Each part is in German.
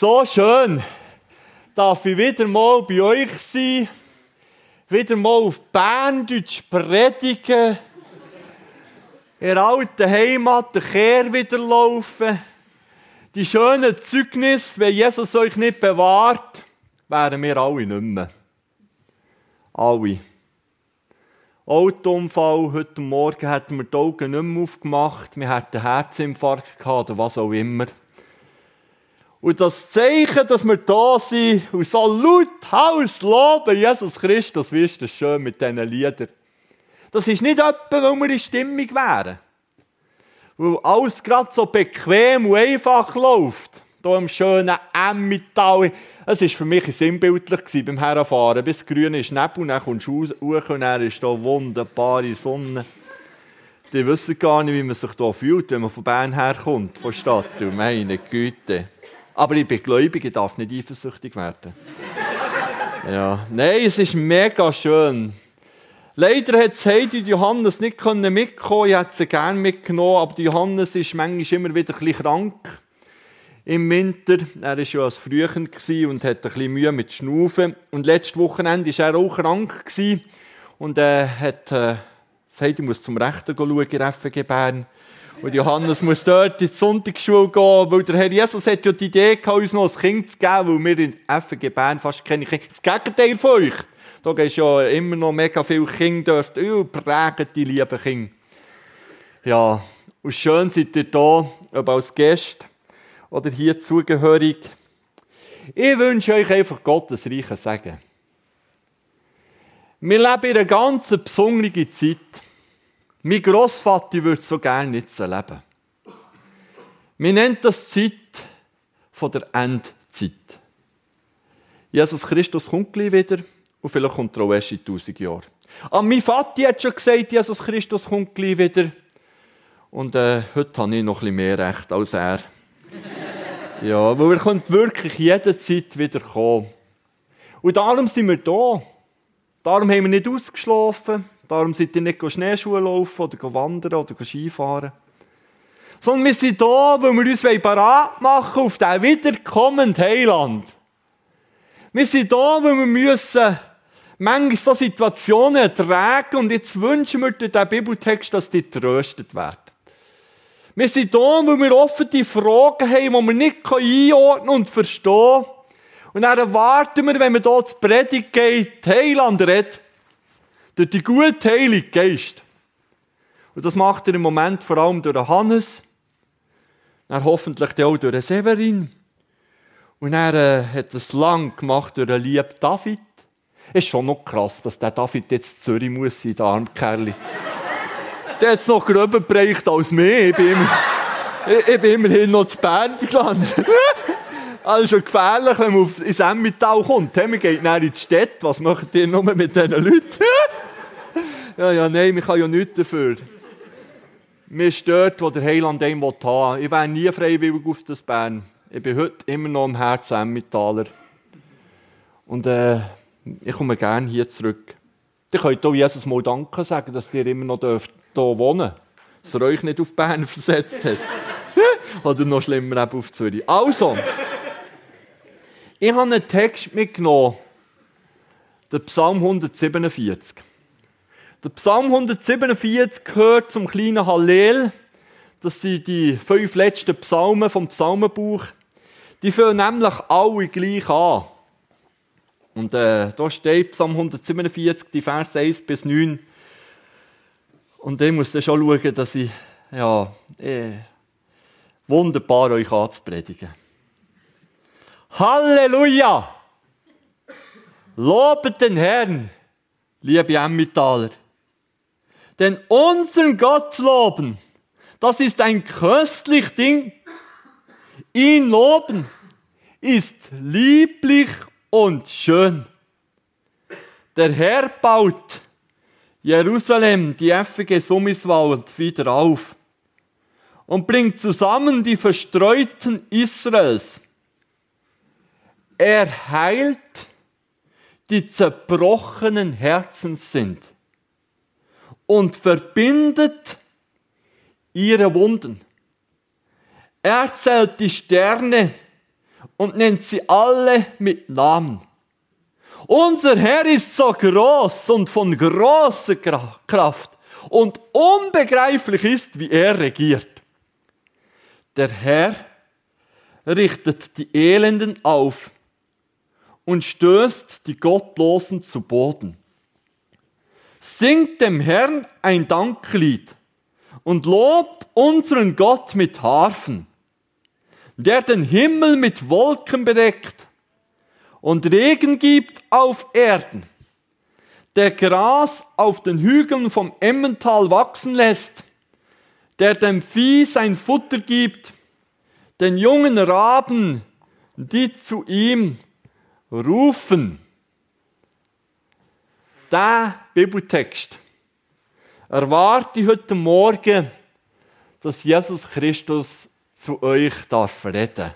So schön, darf ich wieder mal bei euch sein, wieder mal auf Berndeutsch predigen, in der alten Heimat der Kehr wieder laufen. Die schönen Zeugnisse, wenn Jesus euch nicht bewahrt, wären wir alle nicht mehr. Alle. Autounfall, heute Morgen hätten wir die Augen nicht mehr aufgemacht, wir hätten einen Herzinfarkt gehabt oder was auch immer. Und das Zeichen, dass wir da sind und so laut Haus loben, Jesus Christus, wie ist das schön mit diesen Liedern. Das ist nicht etwa, weil wir in Stimmung wären. Weil alles gerade so bequem und einfach läuft. Hier im schönen Emmental. Es war für mich sinnbildlich beim Herfahren. Bis grün ist Nebel, dann kommst du hoch und dann ist hier wunderbare Sonne. Die wissen gar nicht, wie man sich hier fühlt, wenn man von Bern herkommt, von Stadt. Meine Güte. Aber ich bin gläubig, ich darf nicht eifersüchtig werden. ja. Nein, es ist mega schön. Leider hat Heidi Johannes nicht mitkommen Ich hätte sie gerne mitgenommen, aber Johannes ist manchmal immer wieder ein bisschen krank. Im Winter. Er war ja als Frühchen und hatte ein bisschen Mühe mit Schnaufen. Und letztes Wochenende war er auch krank. Und er hat, äh, Heidi muss zum Rechten schauen, in Bern. Und Johannes muss dort in die Sonntagsschule gehen, weil der Herr Jesus hat ja die Idee gehabt, uns noch ein Kind zu geben, weil wir in FG Bern fast keine Kinder Das Gegenteil von euch. Da gibt ja immer noch mega viele Kinder, dürft ihr prägen, die lieben Kinder. Ja, und schön seid ihr da, ob als Gast oder hier zugehörig. Ich wünsche euch einfach Gottes reichen Segen. Wir leben in einer ganz besonderen Zeit. Mein Grossvater würde so gerne nicht so leben. Wir nennen das Zeit der Endzeit. Jesus Christus kommt gleich wieder und vielleicht kommt er auch erst in tausend Jahren. Aber mein Vater hat schon gesagt, Jesus Christus kommt gleich wieder. Und äh, heute habe ich noch bisschen mehr Recht als er. ja, weil er kommt wirklich jederzeit wieder kommen. Und darum sind wir da. Darum haben wir nicht ausgeschlafen. Darum seid ihr nicht Schneeschuhe laufen oder wandern oder Skifahren. Sondern wir sind da, weil wir uns parat machen auf den wiederkommenden Heiland. Wir sind da, weil wir müssen manchmal so Situationen ertragen und jetzt wünschen wir durch diesen Bibeltext, dass die tröstet werden. Wir sind da, weil wir offen die Fragen haben, die wir nicht einordnen und verstehen. Und dann erwarten wir, wenn wir hier zur Predigt geht, Heiland redet durch die gute Heilige Geist. Und das macht er im Moment vor allem durch Hannes, dann hoffentlich auch durch Severin. Und er äh, hat es lang gemacht durch den lieben David. Ist schon noch krass, dass der David jetzt Zürich muss sein, der Armkerli. der hat es noch gröber bereicht als mir. Ich bin, immer, ich, ich bin immerhin noch zu Bern gelandet. Also gefährlich, wenn man ins Emmental kommt. Wir gehen dann in die Stadt. Was macht ihr nur mit diesen Leuten? Ja, ja, nein, ich kann ja nichts dafür. Mir ist dort, wo der Heiland einen haben will. Ich wäre nie freiwillig auf das Bern. Ich bin heute immer noch im Herzen Emmentaler. Und äh, ich komme gerne hier zurück. Ihr könnt auch Jesus mal Danke sagen, dass ihr immer noch hier wohnen dürft. Dass er euch nicht auf Bern versetzt hat. Oder noch schlimmer eben auf Zürich. Also, ich habe einen Text mitgenommen. Der Psalm 147. Der Psalm 147 gehört zum kleinen Hallel. Das sind die fünf letzten Psalmen vom Psalmenbuch. Die fangen nämlich alle gleich an. Und äh, da steht Psalm 147, die Verse 1 bis 9. Und ich muss dann schon schauen, dass ich ja, eh, wunderbar euch anzupredigen. Halleluja! Lobet den Herrn, liebe Emmentaler. Denn unseren Gott loben, das ist ein köstlich Ding. Ihn loben ist lieblich und schön. Der Herr baut Jerusalem, die FG Summiswald, wieder auf und bringt zusammen die Verstreuten Israels. Er heilt die zerbrochenen Herzen sind und verbindet ihre Wunden. Er zählt die Sterne und nennt sie alle mit Namen. Unser Herr ist so groß und von großer Kraft und unbegreiflich ist, wie er regiert. Der Herr richtet die Elenden auf und stößt die Gottlosen zu Boden. Singt dem Herrn ein Danklied und lobt unseren Gott mit Harfen, der den Himmel mit Wolken bedeckt und Regen gibt auf Erden, der Gras auf den Hügeln vom Emmental wachsen lässt, der dem Vieh sein Futter gibt, den jungen Raben, die zu ihm rufen. Der Bibeltext erwarte ich heute Morgen, dass Jesus Christus zu euch darf reden.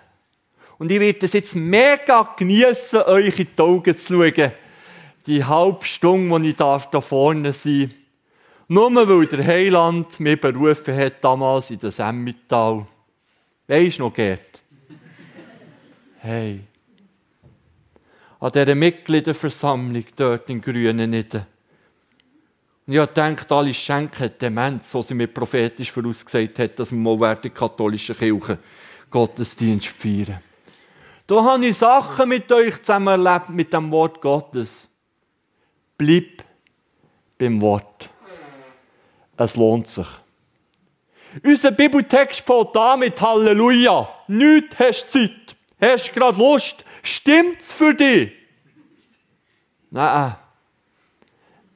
Und ich werde es jetzt mega genießen, euch in die Augen zu schauen. Die halbe Stunde, die ich darf da vorne sein darf. Nur weil der Heiland mich berufen hat, damals in das Emmittal. Weisst du noch, Gerd? Hey. An dieser Mitgliederversammlung dort in Grüneniden. Und ich gedacht, alle schenken Demenz, so sie mir prophetisch vorausgesagt hat, dass wir mal während der katholischen Kirche Gottesdienst feiern. Da habe ich Sachen mit euch zusammen erlebt, mit dem Wort Gottes. Bleib beim Wort. Es lohnt sich. Unser Bibeltext fängt an mit Halleluja. Nicht hast Zeit. Hast gerade Lust. Stimmt's für dich? Nein.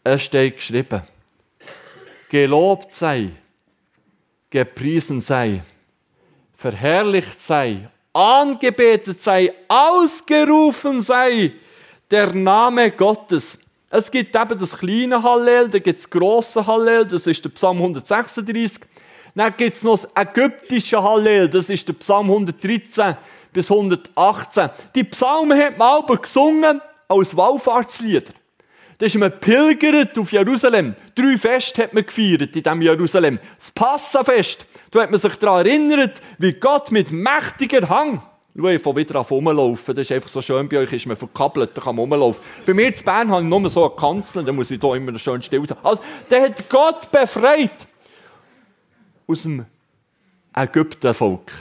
Es steht geschrieben. Gelobt sei, gepriesen sei, verherrlicht sei, angebetet sei, ausgerufen sei der Name Gottes. Es gibt eben das kleine Hallel, dann gibt es das grosse Hallel, das ist der Psalm 136. Dann gibt es noch das ägyptische Hallel, das ist der Psalm 113 bis 118. Die Psalmen hat man aber gesungen als Wallfahrtslieder. Da ist man pilgert auf Jerusalem. Drei Feste hat man gefeiert in diesem Jerusalem. Das Passafest. Da hat man sich daran erinnert, wie Gott mit mächtiger Hang Schau, ich fange wieder an rumlaufen. Das ist einfach so schön. Bei euch ist man verkabelt, da kann man rumlaufen. Bei mir in Bern habe ich nur so eine Kanzel, da muss ich hier immer schön still sein. Also, der hat Gott befreit aus dem Ägyptenvolk,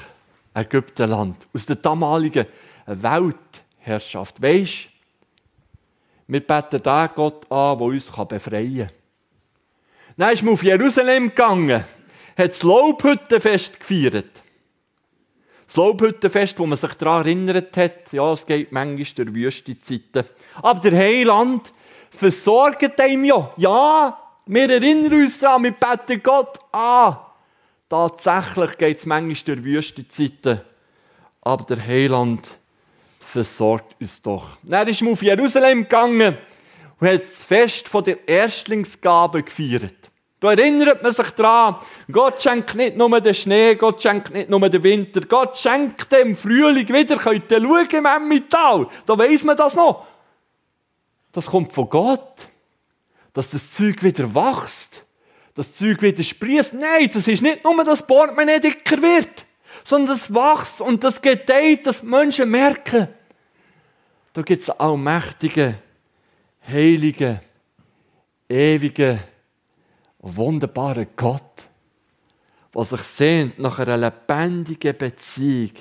Ägyptenland, aus der damaligen Weltherrschaft. Weisst wir beten den Gott an, der uns befreien kann. Dann ist man auf Jerusalem gegangen, hat das Laubhüttenfest gefeiert. Das Laubhüttenfest, wo man sich daran erinnert hat, ja, es geht manchmal der Wüstenzeiten. Aber der Heiland versorgt einem ja. Ja, wir erinnern uns daran, wir beten Gott an. Tatsächlich geht es manchmal der Wüstenzeiten. Aber der Heiland versorgt uns doch. Dann ist auf Jerusalem gegangen und hat das Fest der Erstlingsgabe gefeiert. Da erinnert man sich dran, Gott schenkt nicht nur den Schnee, Gott schenkt nicht nur den Winter, Gott schenkt dem Frühling wieder. Könnt ihr schauen im Emmental? Da weiss man das noch. Das kommt von Gott. Dass das Zeug wieder wächst. Das Zeug wieder sprießt. Nein, das ist nicht nur, dass Portemonnaie dicker wird, sondern das wächst und das gedeiht, dass Menschen merken, da gibt es allmächtige, heilige, ewige, wunderbaren Gott, der sich sehnt nach einer lebendigen Beziehung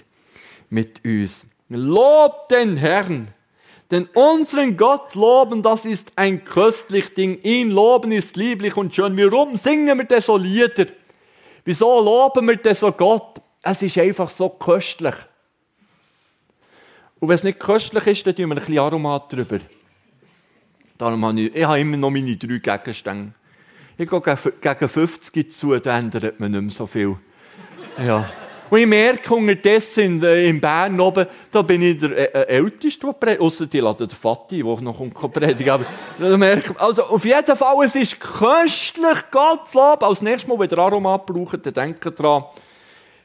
mit uns. Lob den Herrn, denn unseren Gott loben, das ist ein köstlich Ding. Ihn loben ist lieblich und schön. Warum singen wir denn so Lieder? Wieso loben wir denn so Gott? Es ist einfach so köstlich. Und wenn es nicht köstlich ist, dann tun wir ein bisschen Aromat drüber. Darum habe ich, ich habe immer noch meine drei Gegenstände. Ich gehe gegen 50 zu, da ändert man nicht mehr so viel. Ja. Und ich merke unterdessen in, in Bern oben, da bin ich der äh, äh Älteste, der predigt. Ausser die laden den Vati, der noch predigen. Aber da merke, also auf jeden Fall, es ist köstlich, Gott zu loben. Als nächstes Mal, wenn ihr Aromat braucht, dann denkt dran,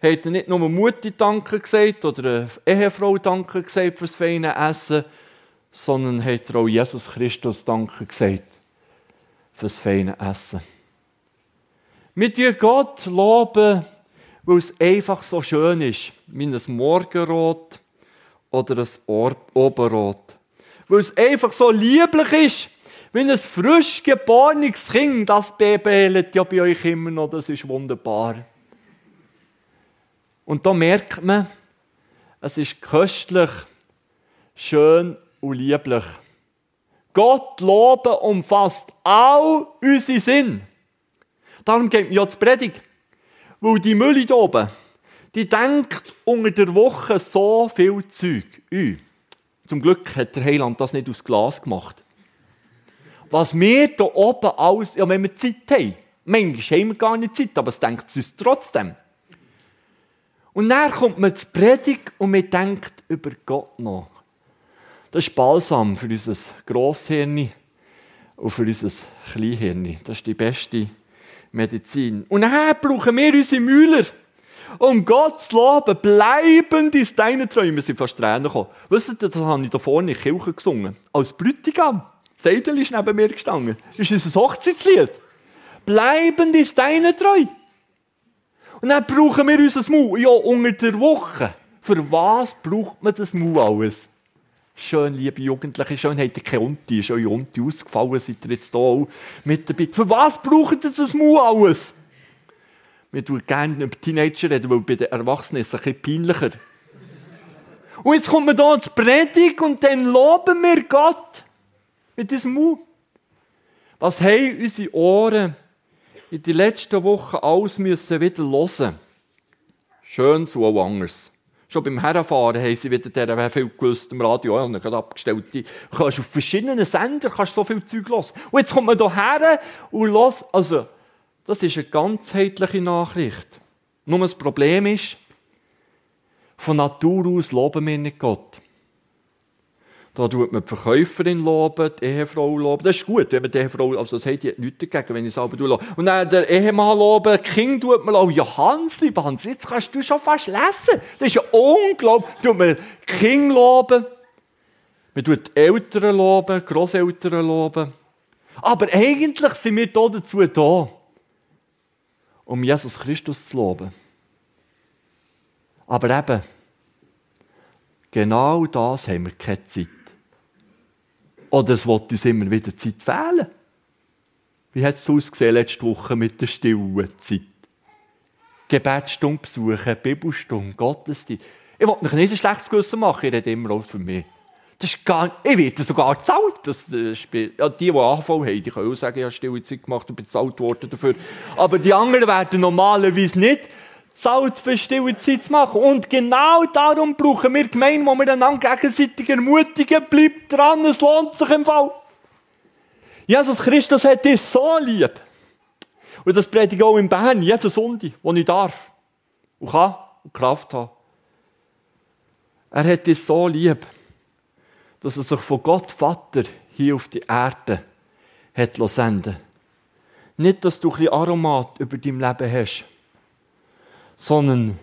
hat nicht nur Mutti Danke gesagt oder eine Ehefrau Danke gesagt fürs feine Essen, sondern hat er auch Jesus Christus Danke gesagt fürs feine Essen. Wir tun Gott loben, weil es einfach so schön ist, wie ein Morgenrot oder ein Oberrot. Weil es einfach so lieblich ist, wenn ein frisch geborenes Kind, das Baby ja bei euch immer noch, das ist wunderbar. Und da merkt man, es ist köstlich, schön und lieblich. Gott loben umfasst all unsere Sinn. Darum geht mir ja die Predigt. Weil die Mülle hier oben, die denkt unter der Woche so viel Zeug ein. Zum Glück hat der Heiland das nicht aus Glas gemacht. Was wir hier oben alles, ja, wenn wir Zeit haben, manchmal haben wir gar nicht Zeit, aber es denkt uns trotzdem. Und dann kommt man zur Predigt und man denkt über Gott nach. Das ist Balsam für unser Grosshirn und für unser Kleinhirn. Das ist die beste Medizin. Und dann brauchen wir unsere Müller. Um Gott zu loben, bleibend ist deine Träume. Wir sind fast Tränen gekommen. Wisst ihr, das habe ich da vorne in der Kirche gesungen. Als Brütigam. Seidel ist neben mir gestanden. Das ist unser Hochzeitslied. Bleibend ist deine Treu. Und dann brauchen wir unser Maul. Ja, unter der Woche. Für was braucht man das Maul alles? Schön, liebe Jugendliche, schön habt ihr keine Unti, ist eure Unti ausgefallen, seid ihr jetzt hier auch mit dabei. Für was braucht ihr das Maul alles? Wir tun gerne über Teenager reden, weil bei den Erwachsenen ist es ein bisschen peinlicher. Und jetzt kommt man hier zur Predigt und dann loben wir Gott mit diesem Maul. Was haben unsere Ohren in den letzten Wochen alles müssen wieder hören? Schön so anders. Schon beim Herfahren haben sie wieder der viel gewusst im Radio, ja, gerade abgestellt. Du kannst auf verschiedenen Sendern kannst so viel Zeug hören. Und jetzt kommt man hierher und los. Also, das ist eine ganzheitliche Nachricht. Nur das Problem ist, von Natur aus loben wir nicht Gott. Da tut man die Verkäuferin loben, die Ehefrau loben. Das ist gut, wenn man die Ehefrau, also das hat die nichts dagegen, wenn ich es selber lobe. Und dann der Ehemann loben, die Kind tut man loben. Ja, Hans, lieber Hans, jetzt kannst du schon fast lesen. Das ist ja unglaublich. Tut man Kinder loben. Man tut die Eltern loben, Grosseltern loben. Aber eigentlich sind wir hier dazu da, um Jesus Christus zu loben. Aber eben, genau das haben wir keine Zeit. Oder es wird uns immer wieder Zeit fehlen. Wie hat es ausgesehen letzte Woche mit der stillen Zeit? Gebetsstunde besuchen, Bibelstunde, Gottesdienst. Ich will mich nicht ein schlechtes Gewissen machen, ich rede immer auch für mich. Das ist gar, ich werde sogar gezahlt. Das, das ja, die, die AHV haben, die können auch sagen, ich habe stille Zeit gemacht und bezahlt worden dafür. Aber die anderen werden normalerweise nicht Zahlt für stille Zeit zu machen. Und genau darum brauchen wir Gemeinden, wo wir einander gegenseitig ermutigen. Bleibt dran, es lohnt sich im Fall. Jesus Christus hat dich so lieb. Und das predige ich auch in Bern, jeden Sonntag, wo ich darf. Und kann und Kraft habe. Er hat dich so lieb, dass er sich von Gott Vater hier auf die Erde hat senden Nicht, dass du ein bisschen Aromat über dein Leben hast, sondern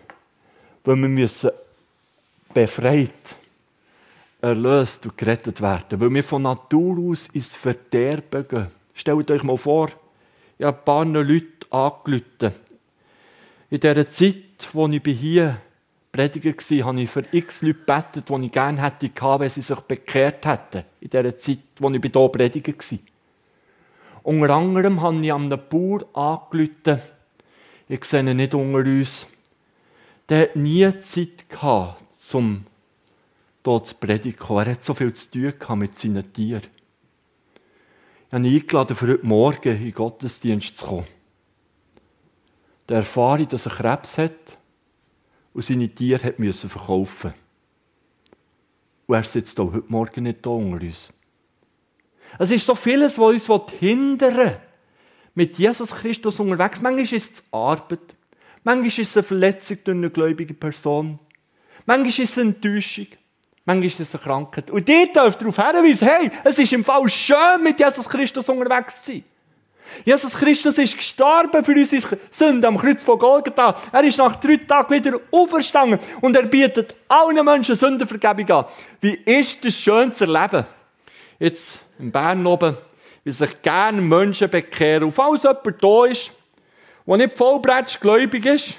weil wir müssen befreit, erlöst und gerettet werden, weil wir von Natur aus ins Verderben gehen. Stellt euch mal vor, ich habe ein paar Leute angerufen. In dieser Zeit, als ich hier Prediger war, habe ich für x Leute gebetet, die ich gerne hätte wenn sie sich bekehrt hätten. In dieser Zeit, als ich hier Prediger war. Unter anderem habe ich einem Bauer angerufen, ich sehe ihn nicht unter uns, der hat nie Zeit gehabt, um dort zu predigen. Er hat so viel zu tun mit seinen Tieren. Ich habe ihn eingeladen, für heute Morgen in den Gottesdienst zu kommen. Der erfahre dass er Krebs hat und seine Tiere hat müssen verkaufen Und er sitzt auch heute Morgen nicht da unter uns. Es ist so vieles, was uns hindern will mit Jesus Christus unterwegs. Manchmal ist es Arbeit. Manchmal ist es eine Verletzung durch eine gläubige Person. Manchmal ist es eine Enttäuschung. Manchmal ist es eine Krankheit. Und ihr dürft darauf hinweisen, hey, es ist im Fall schön, mit Jesus Christus unterwegs zu sein. Jesus Christus ist gestorben für unsere Sünden am Kreuz von Golgatha. Er ist nach drei Tagen wieder auferstanden und er bietet allen Menschen Sündenvergebung an. Wie ist das schön zu erleben? Jetzt in Bern oben wie sich gerne Menschen bekehren. Und falls jemand da ist, der nicht vollbretsch gläubig ist,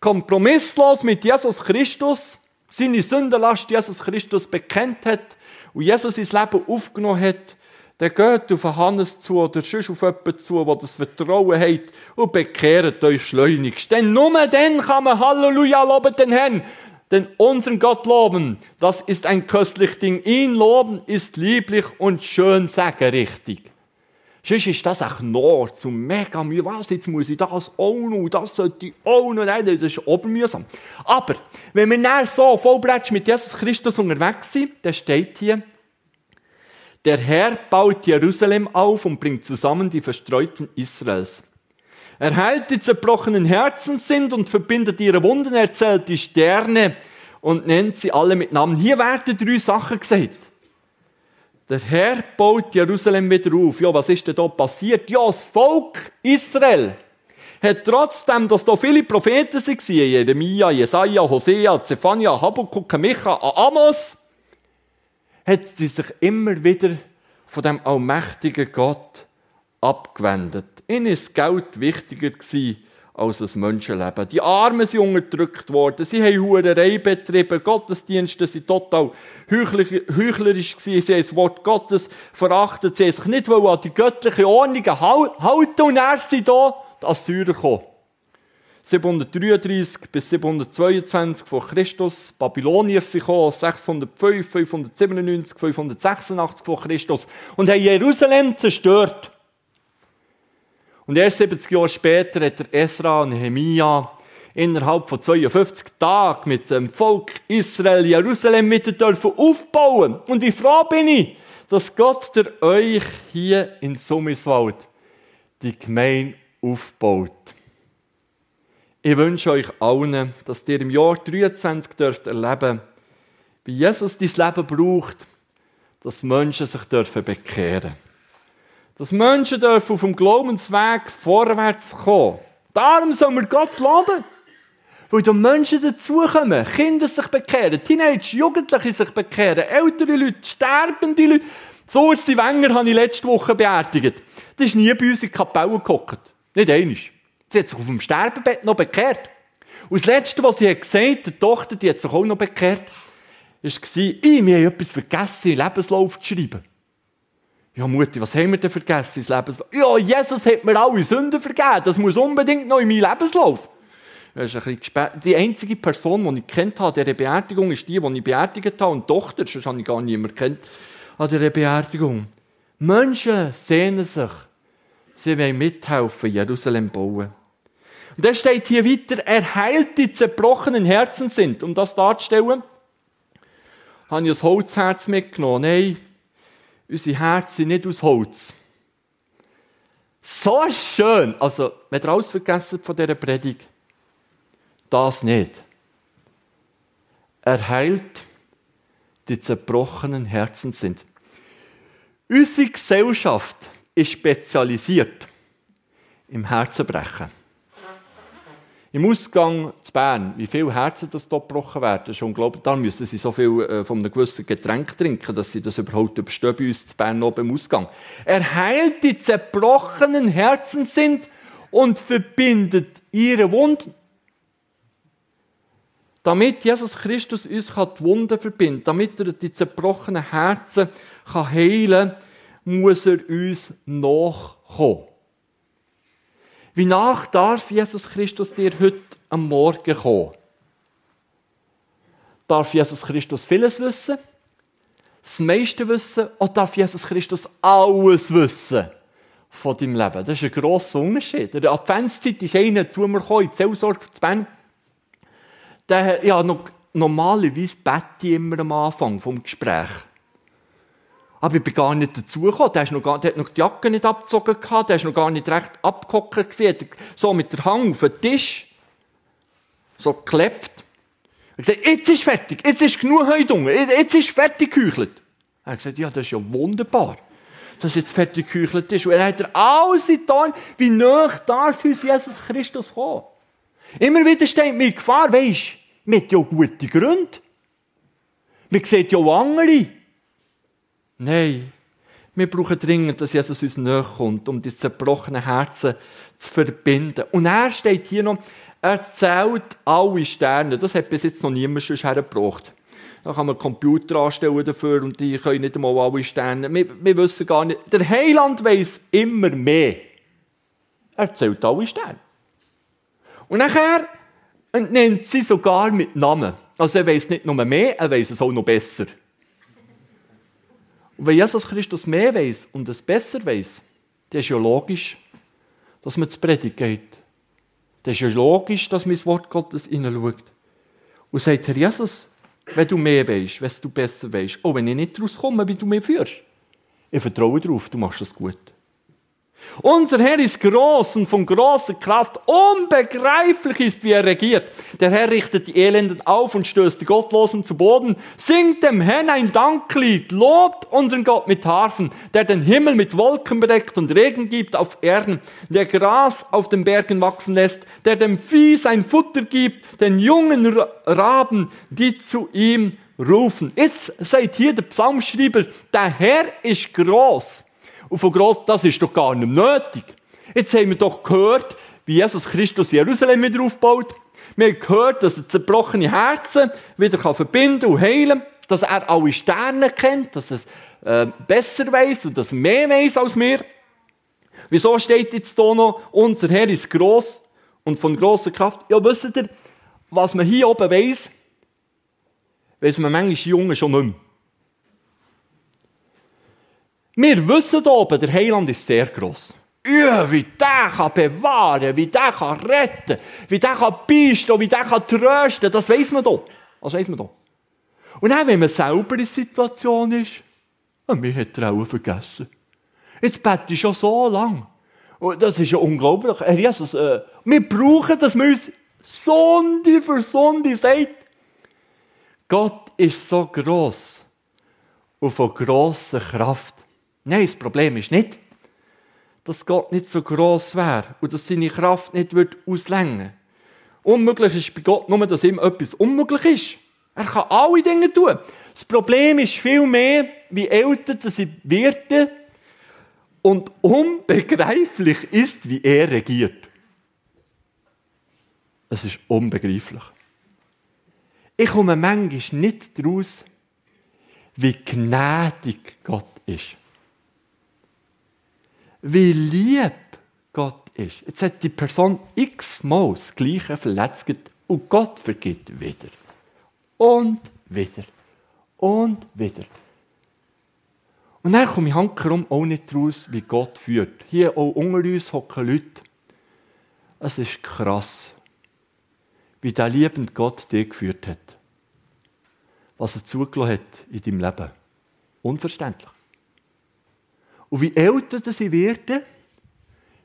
kompromisslos mit Jesus Christus seine Sündenlast Jesus Christus bekennt hat und Jesus sein Leben aufgenommen hat, dann geht auf Hannes zu oder sonst auf jemanden zu, der das Vertrauen hat und bekehrt euch schleunigst. Denn nur dann kann man Halleluja loben den Herrn. Denn unseren Gott loben, das ist ein köstlich Ding. Ihn loben ist lieblich und schön sagen richtig. Sonst ist das auch Nord zu mega mühe. Was, jetzt muss ich das auch noch, das sollte ich auch noch. Nein, das ist obermühsam. Aber, wenn wir dann so vollbretsch mit Jesus Christus unterwegs sind, dann steht hier, der Herr baut Jerusalem auf und bringt zusammen die Verstreuten Israels. Er heilt die zerbrochenen Herzen sind und verbindet ihre Wunden, erzählt die Sterne und nennt sie alle mit Namen. Hier werden drei Sachen gesagt. Der Herr baut Jerusalem wieder auf. Ja, was ist denn da passiert? Ja, das Volk Israel hat trotzdem, dass da viele Propheten waren, Jeremia, Jesaja, Hosea, Zephania, Habakkuk, Micha, Amos, hat sie sich immer wieder von dem allmächtigen Gott abgewendet. Ihnen ist Geld wichtiger gewesen als das Menschenleben. Die Armen sind unterdrückt worden, sie haben Hurerei betrieben, Gottesdienste sind total heuchlerisch sie haben das Wort Gottes verachtet, sie haben sich nicht an die göttliche Ordnung halten und erst sind da die Assyrer gekommen. 733 bis 722 vor Christus. Babylonier sind gekommen, 605, 597, 586 vor Christus und haben Jerusalem zerstört. Und erst 70 Jahre später hat der Esra und Nehemia innerhalb von 52 Tagen mit dem Volk Israel Jerusalem wieder dürfen aufbauen. Und wie froh bin ich, dass Gott der euch hier in Summiswald die Gemeinde aufbaut. Ich wünsche euch allen, dass ihr im Jahr 23 dürft erleben, wie Jesus dein Leben braucht, dass Menschen sich dürfen bekehren. Dass Menschen dürfen auf dem Glaubensweg vorwärts kommen. Darum sollen wir Gott loben. Weil da Menschen dazukommen, Kinder sich bekehren, Teenager, Jugendliche sich bekehren, ältere Leute, sterbende Leute. So ist die Wenger, habe ich letzte Woche beerdigt. Das ist nie bei uns in die Kapelle gekocht. Nicht einig. Sie hat sich auf dem Sterbebett noch bekehrt. Und das Letzte, was sie hat gesagt die Tochter, die hat sich auch noch bekehrt, war, ich, wir haben etwas vergessen, Lebenslauf zu schreiben. Ja, Mutti, was haben wir denn vergessen ins Lebenslauf? Ja, Jesus hat mir alle Sünden vergeben. Das muss unbedingt noch in meinen Lebenslauf. Das die einzige Person, die ich kennt habe dieser Beerdigung, ist die, die ich beerdigt habe. Und Tochter, sonst habe ich gar niemanden kennt an dieser Beerdigung. Menschen sehnen sich. Sie wollen mithelfen, Jerusalem bauen. Und dann steht hier weiter, er heilt die zerbrochenen Herzen sind. Um das darzustellen, habe ich ein Holzherz mitgenommen. Nein, unsere Herzen sind nicht aus Holz. So schön. Also, wenn ihr alles vergessen von dieser Predigt, das nicht. Er heilt die zerbrochenen Herzen sind. Unsere Gesellschaft ist spezialisiert im Herzenbrechen. Im Ausgang zu Bern, wie viele Herzen das hier gebrochen werden, ist unglaublich. Da müssen sie so viel äh, von einem gewissen Getränk trinken, dass sie das überhaupt überstehen bei uns zu Bern noch beim Ausgang. Er heilt die zerbrochenen Herzen sind und verbindet ihre Wunden. Damit Jesus Christus uns die Wunden verbindet, damit er die zerbrochenen Herzen heilen kann, muss er uns nachkommen. Wie nach darf Jesus Christus dir heute am Morgen kommen? Darf Jesus Christus vieles wissen? Das meiste wissen? Oder darf Jesus Christus alles wissen von deinem Leben? Das ist ein grosser Unterschied. In der Adventszeit ist einer zu mir gekommen, in die Seelsorge zu Ben. Der, ja, normalerweise bete ich immer am Anfang vom Gespräch. Aber ich bin gar nicht dazugekommen. Der, noch der hat noch die Jacke nicht abgezogen, gehabt, der ist noch gar nicht recht abgehockt. So mit der Hang auf den Tisch, so geklebt. Ich gesagt, jetzt ist fertig, jetzt ist genug heute jetzt ist fertig geheuchelt. Er hat gesagt, ja, das ist ja wunderbar, dass jetzt fertig geheuchelt ist. Und er hat alles getan, wie nah darf uns Jesus Christus kommen. Immer wieder steht mir Gefahr, weisst du, mit ja gute Gründe. Man sieht ja andere. Nein, wir brauchen dringend, dass Jesus uns näher kommt, um die zerbrochenen Herzen zu verbinden. Und er steht hier noch, Er zählt alle Sterne. Das hat bis jetzt noch niemand schon hergebracht. Da kann man Computer anstellen dafür und die können nicht einmal alle Sterne. Wir, wir wissen gar nicht. Der Heiland weiß immer mehr. Er zählt alle Sterne. Und nachher nennt sie sogar mit Namen. Also er weiß nicht nur mehr, er weiß es auch noch besser. Und wenn Jesus Christus mehr weiß und es besser weiß, dann ist ja logisch, dass man zu Predigt geht. Das ist ja logisch, dass man ins Wort Gottes hineinschaut. Und sagt, Herr Jesus, wenn du mehr weißt, wenn du besser weißt, auch wenn ich nicht rauskomme, wie du mich führst, ich vertraue darauf, du machst das gut. Unser Herr ist groß und von großer Kraft. Unbegreiflich ist, wie er regiert. Der Herr richtet die Elenden auf und stößt die Gottlosen zu Boden. Singt dem Herrn ein Danklied. Lobt unseren Gott mit Harfen, der den Himmel mit Wolken bedeckt und Regen gibt auf Erden, der Gras auf den Bergen wachsen lässt, der dem Vieh sein Futter gibt, den jungen Raben, die zu ihm rufen. Jetzt seid hier der Psalmschreiber, der Herr ist groß und von gross, das ist doch gar nicht nötig. Jetzt haben wir doch gehört, wie Jesus Christus Jerusalem wieder aufbaut. Wir haben gehört, dass er zerbrochene Herzen wieder verbinden und heilen kann, dass er alle Sterne kennt, dass er äh, besser weiß und dass er mehr weiß als wir. Wieso steht jetzt hier noch, unser Herr ist gross und von grosser Kraft? Ja, wisst ihr, was man hier oben weiss, weiss man manchmal Jungen schon nicht mehr. Wir wissen hier oben, der Heiland ist sehr gross. Ja, wie der kann bewahren, wie der kann retten, wie der kann beistehen, wie der kann trösten, das weiss man hier. Das weiss man hier. Und auch wenn man selber in der Situation ist, und mir hat auch vergessen. Jetzt bete ich schon so lang. Und das ist ja unglaublich. Herr Jesus, äh, wir brauchen, dass man uns Sonde für Sonde sagt, Gott ist so gross und von grosser Kraft. Nein, das Problem ist nicht, dass Gott nicht so groß wäre und dass seine Kraft nicht wird auslängen Unmöglich ist bei Gott nur, dass ihm etwas unmöglich ist. Er kann alle Dinge tun. Das Problem ist viel mehr, wie älter sie werden und unbegreiflich ist, wie er regiert. Es ist unbegreiflich. Ich komme manchmal nicht daraus, wie gnädig Gott ist wie lieb Gott ist. Jetzt hat die Person x-mal das Gleiche verletzt und Gott vergibt wieder. Und wieder. Und wieder. Und dann komme ich handkrumm auch nicht raus, wie Gott führt. Hier auch unter uns hocken Leute. Es ist krass, wie der liebende Gott dich geführt hat. Was er zugelassen hat in deinem Leben. Unverständlich. Und wie älter sie werden,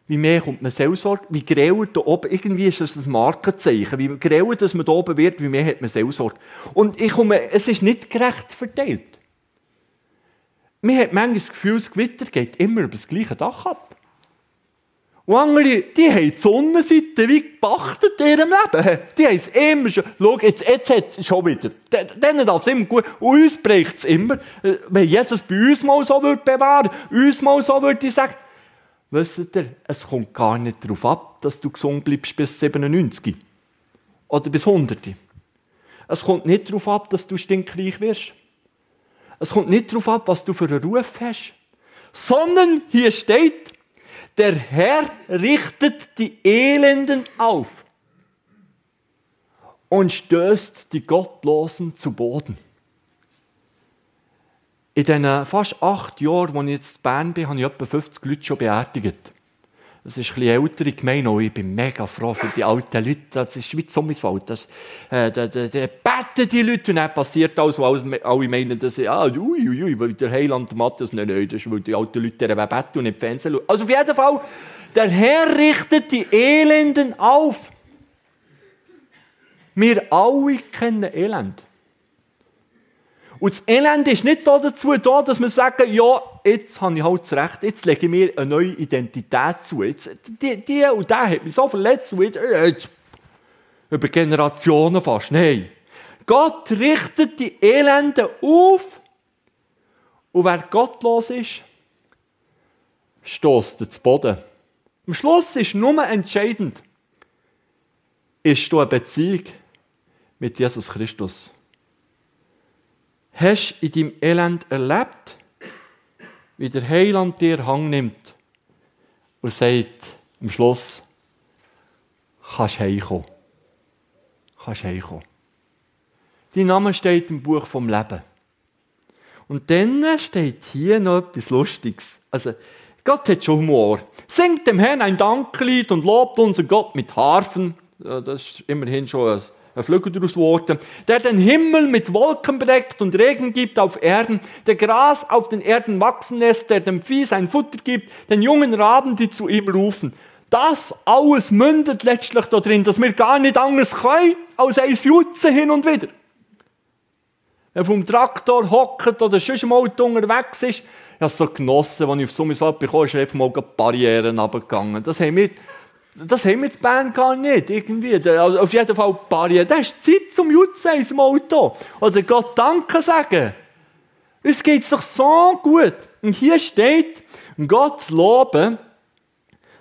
wie mehr kommt man Seelsorge, wie grauer da oben, irgendwie ist das ein Markenzeichen, wie grauer dass man da oben wird, wie mehr hat man Seelsorge. Und ich komme, es ist nicht gerecht verteilt. Man hat manchmal das Gefühl, das Gewitter geht immer über das gleiche Dach ab. Und andere, die haben die Sonnenseite wie gepachtet in ihrem Leben. Die haben es immer schon. Schau, jetzt, jetzt hat es schon wieder. Denen darf es immer gut. Und uns bricht es immer. Äh, wenn Jesus bei uns mal so würde bewahren, uns mal so würde sagen, wisst ihr, es kommt gar nicht darauf ab, dass du gesund bleibst bis 97. Oder bis 100. Es kommt nicht darauf ab, dass du stinkreich wirst. Es kommt nicht darauf ab, was du für einen Ruf hast. Sondern hier steht, der Herr richtet die Elenden auf und stößt die Gottlosen zu Boden. In den fast acht Jahren, als ich jetzt in Bern bin, habe ich etwa 50 Leute schon beerdigt. Das ist eine ältere Gemeinde und ich bin mega froh für die alten Leute. Das ist wie Sommerswald. Das, äh, da, da, da beten die Leute und dann passiert alles, weil alle meinen, dass sie, ah, ui, ui, ui, der Heiland Matthias, nein, nein, das ist, weil die alten Leute beten und nicht Fernsehen schauen. Also auf jeden Fall, der Herr richtet die Elenden auf. Wir alle kennen Elend. Und das Elend ist nicht dazu da, dass wir sagen, ja, jetzt habe ich halt das Recht, jetzt lege ich mir eine neue Identität zu. Jetzt, die, die und der hat mich so verletzt, und jetzt, über Generationen fast. Nein. Gott richtet die Elenden auf und wer gottlos ist, stößt zu Boden. Am Schluss ist nur entscheidend, ist du eine Beziehung mit Jesus Christus? Hast in deinem Elend erlebt, wie der Heiland dir Hang nimmt und sagt am Schluss, kannst heimkommen. Kannst heimkommen. Dein Name steht im Buch vom Leben. Und dann steht hier noch etwas Lustiges. Also, Gott hat schon Humor. Singt dem Herrn ein Danklied und lobt unseren Gott mit Harfen. Das ist immerhin schon ein Flügel daraus geworden. Der den Himmel mit Wolken bedeckt und Regen gibt auf Erden, der Gras auf den Erden wachsen lässt, der dem Vieh sein Futter gibt, den jungen Raben, die zu ihm rufen. Das alles mündet letztlich darin, dass wir gar nicht anders können, als ein Jutzen hin und wieder. Wenn vom Traktor hockt oder sonst im Auto unterwegs ist, ich habe so genossen, als ich auf Summiswald bekommen ist einfach mal Barrieren runtergegangen. Das haben wir, das haben wir in Bern gar nicht, irgendwie. Also auf jeden Fall Barrieren. Das ist Zeit zum Jutzen im Auto. Oder Gott Danke sagen. Es geht doch so gut. Und hier steht, Gott loben,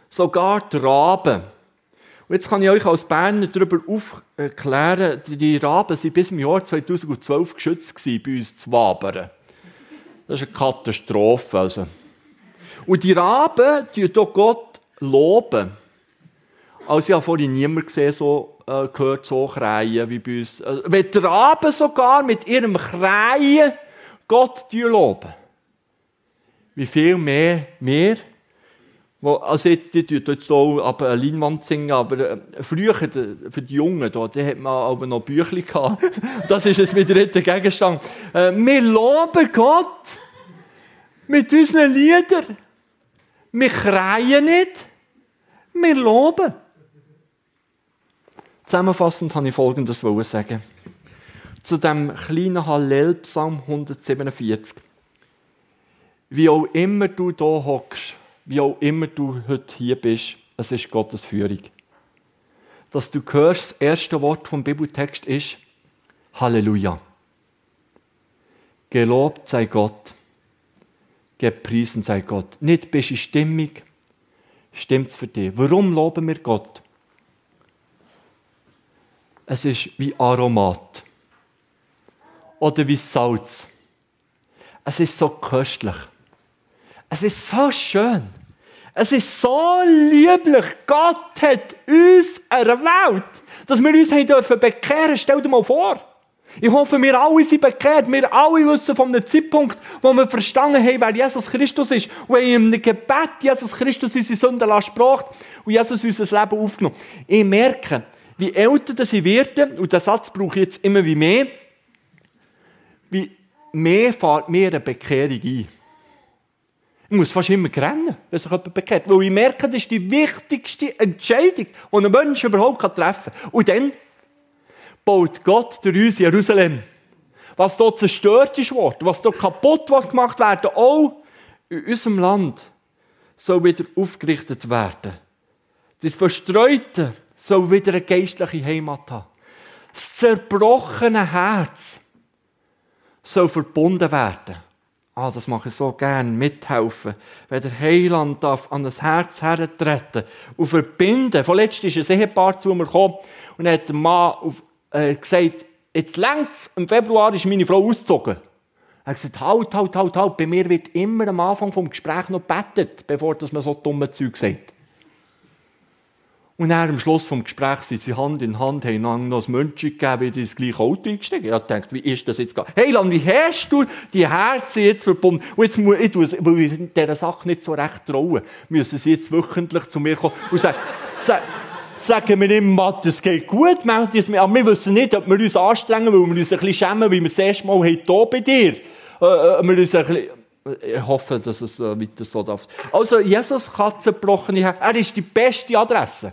sogar die Raben. Und jetzt kann ich euch als Berner darüber aufklären, die Raben waren bis im Jahr 2012 geschützt bei uns zu Wabern. Das ist eine Katastrophe. Also. Und die Raben die Gott loben. Also ich habe vorhin niemand gesehen, so äh, gehört, so kreien wie bei uns. Also, wenn die Raben sogar mit ihrem Kreien Gott loben, wie viel mehr wir also ich, tut jetzt hier aber eine Leinwand singen, aber äh, früher, für die Jungen, da, die hat man aber noch Bücher gehabt. Das ist jetzt wieder der Gegenstand. Äh, wir loben Gott mit unseren Liedern. Wir kreien nicht, wir loben. Zusammenfassend habe ich Folgendes sagen. Zu dem kleinen Hallel-Psalm 147. Wie auch immer du hier hockst, wie auch immer du heute hier bist, es ist Gottes Führung. Dass du hörst, das erste Wort vom Bibeltext ist Halleluja. Gelobt sei Gott. Gepriesen sei Gott. Nicht bist du stimmig, stimmt es für dich. Warum loben wir Gott? Es ist wie Aromat. Oder wie Salz. Es ist so köstlich. Es ist so schön. Es ist so lieblich. Gott hat uns erwählt, dass wir uns haben dürfen bekehren. Stell dir mal vor. Ich hoffe, wir alle sind bekehrt. Wir alle wissen von einem Zeitpunkt, wo wir verstanden haben, wer Jesus Christus ist. Und haben im Gebet Jesus Christus unsere Sünden gesprochen und Jesus unser Leben aufgenommen. Ich merke, wie älter sie werden, und den Satz brauche ich jetzt immer wie mehr, wie mehr fährt mir eine Bekehrung ein. Ich muss fast immer rennen, wenn sich jemand bekehrt. Weil ich merke, das ist die wichtigste Entscheidung, die ein Mensch überhaupt treffen kann. Und dann baut Gott durch uns Jerusalem. Was dort zerstört ist was dort kaputt gemacht werden, auch in unserem Land, soll wieder aufgerichtet werden. Das Verstreute soll wieder eine geistliche Heimat haben. Das zerbrochene Herz soll verbunden werden Ah, das mache ich so gern, mithelfen. Wenn der Heiland darf an das Herz hertreten und verbinden. Vorletzt ist ein Ehepaar zu mir gekommen und hat der Mann auf, äh, gesagt, jetzt längst im Februar ist meine Frau ausgezogen. Er hat gesagt, halt, halt, halt, halt, bei mir wird immer am Anfang vom Gespräch noch bettet, bevor man so dumme Zeug sagt. Und dann am Schluss des Gesprächs sind sie Hand in Hand, haben noch ein München gegeben, wie die ins gleiche Auto eingestiegen. Ich habe gedacht, wie ist das jetzt? Hey, Lan, wie hast du die Herzen jetzt verbunden? Und jetzt muss ich, weil ich dieser Sache nicht so recht traue, müssen sie jetzt wöchentlich zu mir kommen und sagen, sagen, sagen wir immer, das geht gut, melden es mir. Aber wir wissen nicht, ob wir uns anstrengen, weil wir uns ein bisschen schämen, wie wir das erste Mal hier bei dir. Äh, äh, wir uns bisschen, ich hoffe, dass es äh, weiter so darf. Also, Jesus Herzen. Er ist die beste Adresse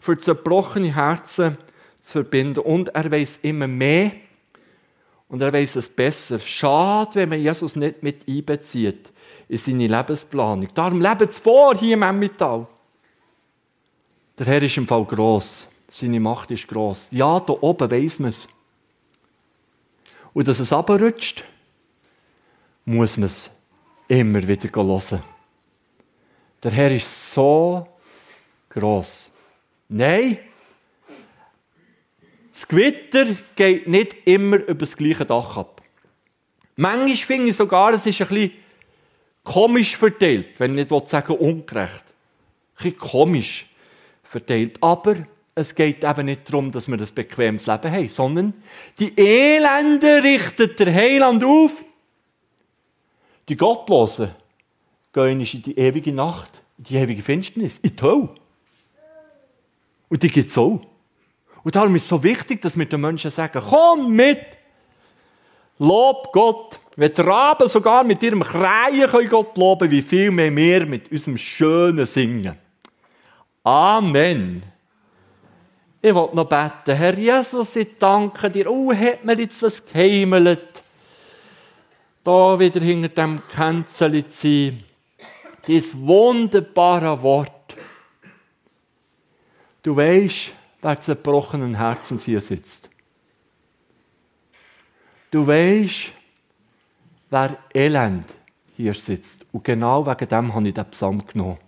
für zerbrochene Herzen zu verbinden. Und er weiß immer mehr und er weiß es besser. Schade, wenn man Jesus nicht mit einbezieht in seine Lebensplanung. Darum lebt es vor hier im Emmental. Der Herr ist im Fall gross. Seine Macht ist gross. Ja, da oben weiss man es. Und dass es abrutscht, muss man es immer wieder hören. Der Herr ist so gross. Nein, Das Gewitter geht nicht immer über das gleiche Dach ab. Manchmal finde ich sogar, es ist ein bisschen komisch verteilt, wenn ich nicht sagen ungerecht. Ein bisschen komisch verteilt. Aber es geht eben nicht darum, dass wir ein bequemes Leben haben, sondern die Elende richtet der Heiland auf. Die Gottlosen gehen in die ewige Nacht, in die ewige Finsternis, in die Hölle. Und die gibt es auch. Und darum ist es so wichtig, dass wir den Menschen sagen, komm mit! Lob Gott! Wenn die Raben sogar mit ihrem Kreien können Gott loben, wie viel mehr wir mit unserem schönen Singen. Amen. Ich will noch beten. Herr Jesus, ich danke dir. Oh, hat mir jetzt das geheimelt. Da wieder hinter dem Känzeli zu sein. Dieses wunderbare Wort. Du weißt, wer zerbrochenen Herzens hier sitzt. Du weißt, wer elend hier sitzt. Und genau wegen dem habe ich den Psalm genommen.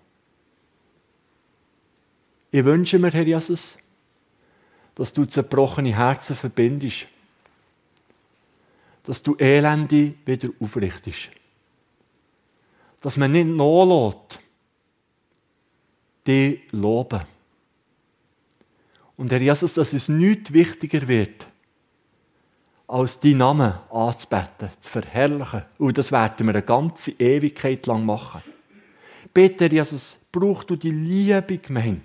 Ich wünsche mir, Herr Jesus, dass du zerbrochene Herzen verbindest. Dass du Elende wieder aufrichtest. Dass man nicht nachlässt, die loben. Und Herr Jesus, dass es nichts wichtiger wird, als deinen Namen anzubeten, zu verherrlichen. Und das werden wir eine ganze Ewigkeit lang machen. Bitte, Jesus, brauchst du die Liebe Gemeinde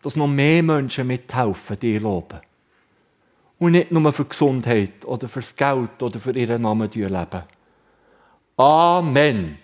dass noch mehr Menschen mithelfen, dir loben. Und nicht nur für Gesundheit oder fürs Geld oder für ihren Namen leben. Amen.